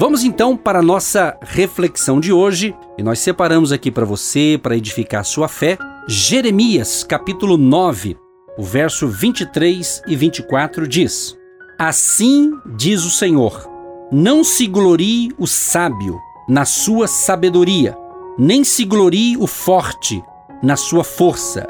Vamos então para a nossa reflexão de hoje e nós separamos aqui para você, para edificar a sua fé, Jeremias capítulo 9, o verso 23 e 24 diz: Assim diz o Senhor: Não se glorie o sábio na sua sabedoria, nem se glorie o forte na sua força,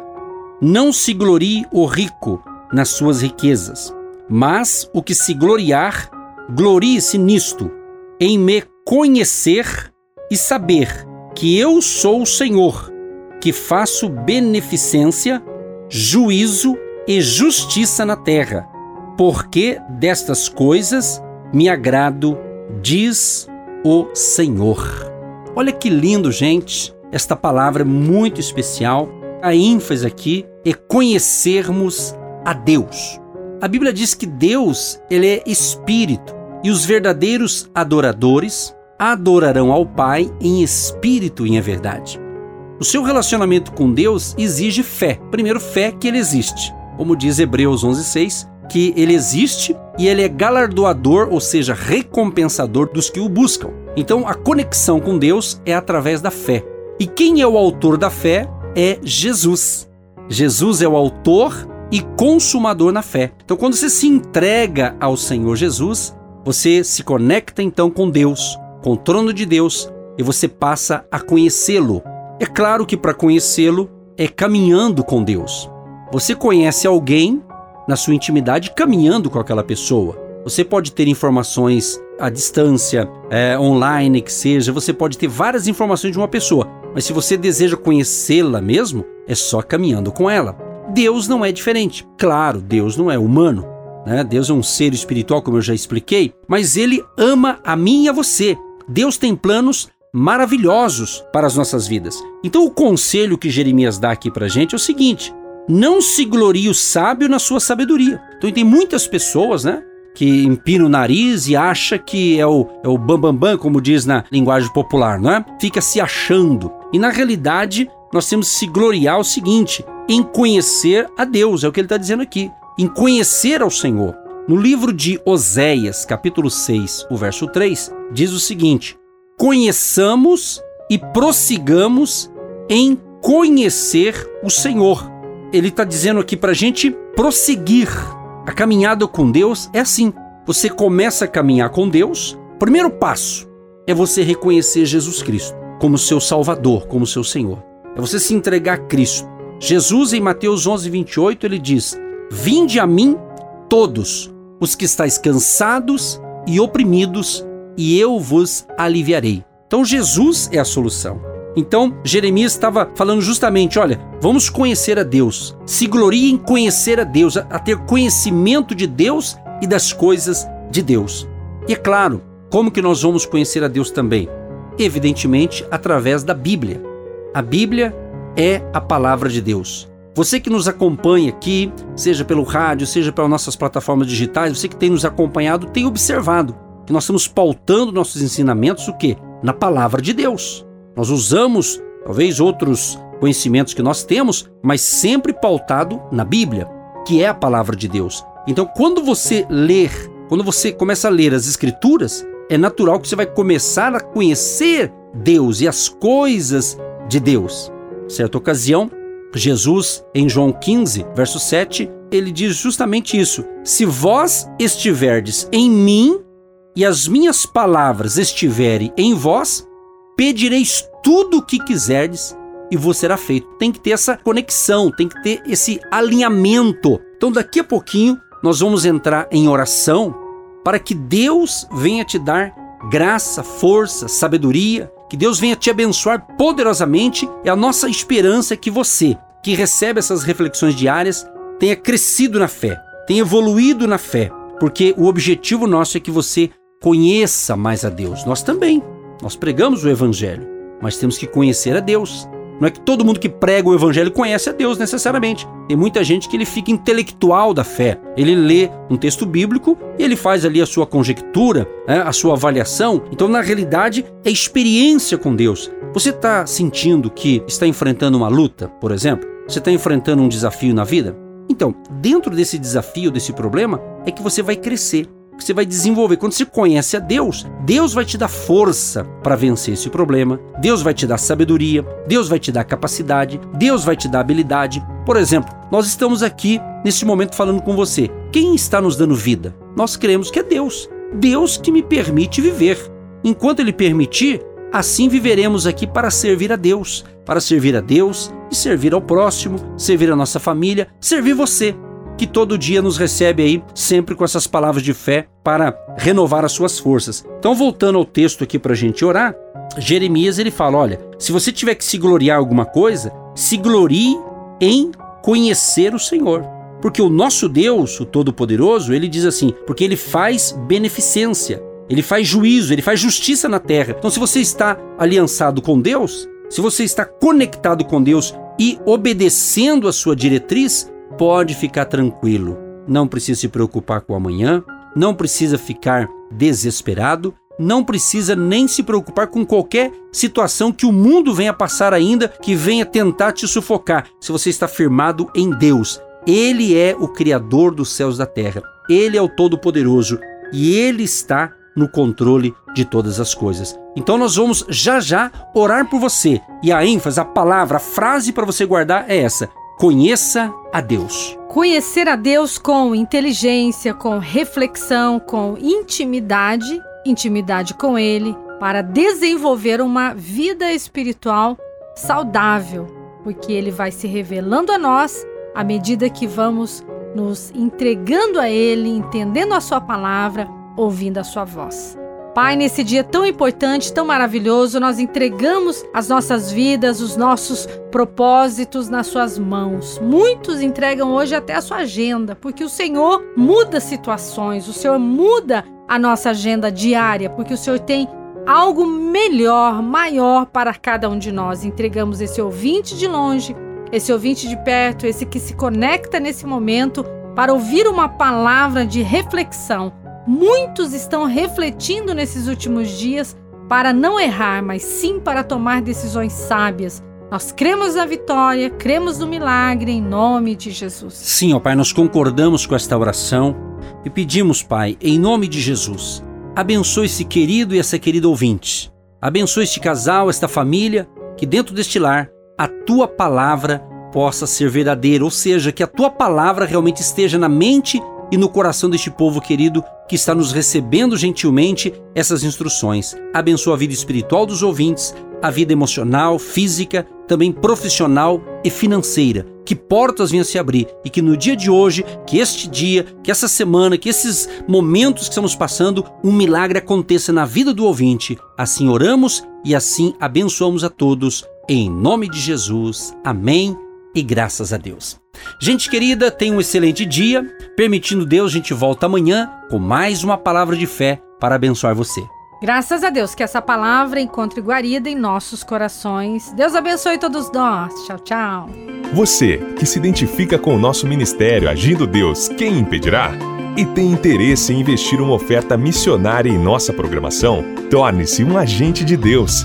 não se glorie o rico nas suas riquezas, mas o que se gloriar, glorie-se nisto em me conhecer e saber que eu sou o Senhor, que faço beneficência, juízo e justiça na terra, porque destas coisas me agrado, diz o Senhor. Olha que lindo, gente. Esta palavra muito especial. A ênfase aqui é conhecermos a Deus. A Bíblia diz que Deus, ele é espírito e os verdadeiros adoradores adorarão ao Pai em espírito e em verdade. O seu relacionamento com Deus exige fé. Primeiro, fé que ele existe. Como diz Hebreus 11:6, que ele existe e ele é galardoador, ou seja, recompensador dos que o buscam. Então, a conexão com Deus é através da fé. E quem é o autor da fé é Jesus. Jesus é o autor e consumador na fé. Então, quando você se entrega ao Senhor Jesus, você se conecta então com Deus, com o trono de Deus, e você passa a conhecê-lo. É claro que para conhecê-lo é caminhando com Deus. Você conhece alguém na sua intimidade caminhando com aquela pessoa. Você pode ter informações à distância, é, online, que seja, você pode ter várias informações de uma pessoa, mas se você deseja conhecê-la mesmo, é só caminhando com ela. Deus não é diferente. Claro, Deus não é humano, né? Deus é um ser espiritual, como eu já expliquei, mas ele ama a mim e a você. Deus tem planos maravilhosos para as nossas vidas. Então, o conselho que Jeremias dá aqui para a gente é o seguinte: não se glorie o sábio na sua sabedoria. Então, tem muitas pessoas, né? Que empina o nariz e acha que é o, é bambambam, bam, bam, como diz na linguagem popular, não é? Fica se achando. E na realidade, nós temos que se gloriar o seguinte: em conhecer a Deus, é o que ele está dizendo aqui em conhecer ao Senhor. No livro de Oséias, capítulo 6, o verso 3, diz o seguinte: Conheçamos e prossigamos em conhecer o Senhor. Ele está dizendo aqui para a gente prosseguir. A caminhada com Deus é assim. Você começa a caminhar com Deus. Primeiro passo é você reconhecer Jesus Cristo como seu Salvador, como seu Senhor. É você se entregar a Cristo. Jesus, em Mateus 11, 28, ele diz: Vinde a mim todos os que estáis cansados e oprimidos, e eu vos aliviarei. Então Jesus é a solução. Então Jeremias estava falando justamente, olha, vamos conhecer a Deus. Se glorie em conhecer a Deus, a ter conhecimento de Deus e das coisas de Deus. E é claro, como que nós vamos conhecer a Deus também? Evidentemente, através da Bíblia. A Bíblia é a palavra de Deus. Você que nos acompanha aqui, seja pelo rádio, seja pelas nossas plataformas digitais, você que tem nos acompanhado, tem observado que nós estamos pautando nossos ensinamentos o quê? Na palavra de Deus. Nós usamos talvez outros conhecimentos que nós temos, mas sempre pautado na Bíblia, que é a palavra de Deus. Então, quando você ler, quando você começa a ler as escrituras, é natural que você vai começar a conhecer Deus e as coisas de Deus. Certa ocasião, Jesus, em João 15, verso 7, ele diz justamente isso: Se vós estiverdes em mim e as minhas palavras estiverem em vós, pedireis tudo o que quiserdes e vos será feito. Tem que ter essa conexão, tem que ter esse alinhamento. Então, daqui a pouquinho, nós vamos entrar em oração para que Deus venha te dar graça, força, sabedoria, que Deus venha te abençoar poderosamente. É a nossa esperança que você, que recebe essas reflexões diárias, tenha crescido na fé, tenha evoluído na fé, porque o objetivo nosso é que você conheça mais a Deus. Nós também. Nós pregamos o evangelho, mas temos que conhecer a Deus. Não é que todo mundo que prega o evangelho conhece a Deus necessariamente. Tem muita gente que ele fica intelectual da fé. Ele lê um texto bíblico e ele faz ali a sua conjectura, né, a sua avaliação. Então, na realidade, é experiência com Deus. Você está sentindo que está enfrentando uma luta, por exemplo? Você está enfrentando um desafio na vida? Então, dentro desse desafio, desse problema, é que você vai crescer que você vai desenvolver. Quando você conhece a Deus, Deus vai te dar força para vencer esse problema, Deus vai te dar sabedoria, Deus vai te dar capacidade, Deus vai te dar habilidade. Por exemplo, nós estamos aqui nesse momento falando com você. Quem está nos dando vida? Nós cremos que é Deus. Deus que me permite viver. Enquanto Ele permitir, assim viveremos aqui para servir a Deus, para servir a Deus e servir ao próximo, servir a nossa família, servir você que todo dia nos recebe aí, sempre com essas palavras de fé para renovar as suas forças. Então, voltando ao texto aqui para a gente orar, Jeremias ele fala: olha, se você tiver que se gloriar alguma coisa, se glorie em conhecer o Senhor. Porque o nosso Deus, o Todo-Poderoso, ele diz assim: porque ele faz beneficência, ele faz juízo, ele faz justiça na terra. Então, se você está aliançado com Deus, se você está conectado com Deus e obedecendo a sua diretriz, pode ficar tranquilo. Não precisa se preocupar com o amanhã, não precisa ficar desesperado, não precisa nem se preocupar com qualquer situação que o mundo venha passar ainda, que venha tentar te sufocar. Se você está firmado em Deus, Ele é o Criador dos céus e da terra, Ele é o Todo-Poderoso e Ele está no controle de todas as coisas. Então nós vamos já já orar por você. E a ênfase, a palavra, a frase para você guardar é essa: Conheça a Deus. Conhecer a Deus com inteligência, com reflexão, com intimidade, intimidade com Ele, para desenvolver uma vida espiritual saudável, porque Ele vai se revelando a nós à medida que vamos nos entregando a Ele, entendendo a Sua palavra, ouvindo a Sua voz. Pai, nesse dia tão importante, tão maravilhoso, nós entregamos as nossas vidas, os nossos propósitos nas Suas mãos. Muitos entregam hoje até a sua agenda, porque o Senhor muda situações, o Senhor muda a nossa agenda diária, porque o Senhor tem algo melhor, maior para cada um de nós. Entregamos esse ouvinte de longe, esse ouvinte de perto, esse que se conecta nesse momento para ouvir uma palavra de reflexão Muitos estão refletindo nesses últimos dias para não errar, mas sim para tomar decisões sábias. Nós cremos na vitória, cremos no milagre em nome de Jesus. Sim, ó Pai, nós concordamos com esta oração e pedimos, Pai, em nome de Jesus, abençoe esse querido e essa querida ouvinte. Abençoe este casal, esta família, que dentro deste lar a tua palavra possa ser verdadeira, ou seja, que a tua palavra realmente esteja na mente e no coração deste povo querido que está nos recebendo gentilmente essas instruções. Abençoa a vida espiritual dos ouvintes, a vida emocional, física, também profissional e financeira. Que portas venham se abrir e que no dia de hoje, que este dia, que essa semana, que esses momentos que estamos passando, um milagre aconteça na vida do ouvinte. Assim oramos e assim abençoamos a todos. Em nome de Jesus. Amém e graças a Deus. Gente querida, tenha um excelente dia. Permitindo Deus, a gente volta amanhã com mais uma palavra de fé para abençoar você. Graças a Deus que essa palavra encontre guarida em nossos corações. Deus abençoe todos nós. Tchau, tchau. Você que se identifica com o nosso ministério Agindo Deus, quem impedirá? E tem interesse em investir uma oferta missionária em nossa programação? Torne-se um agente de Deus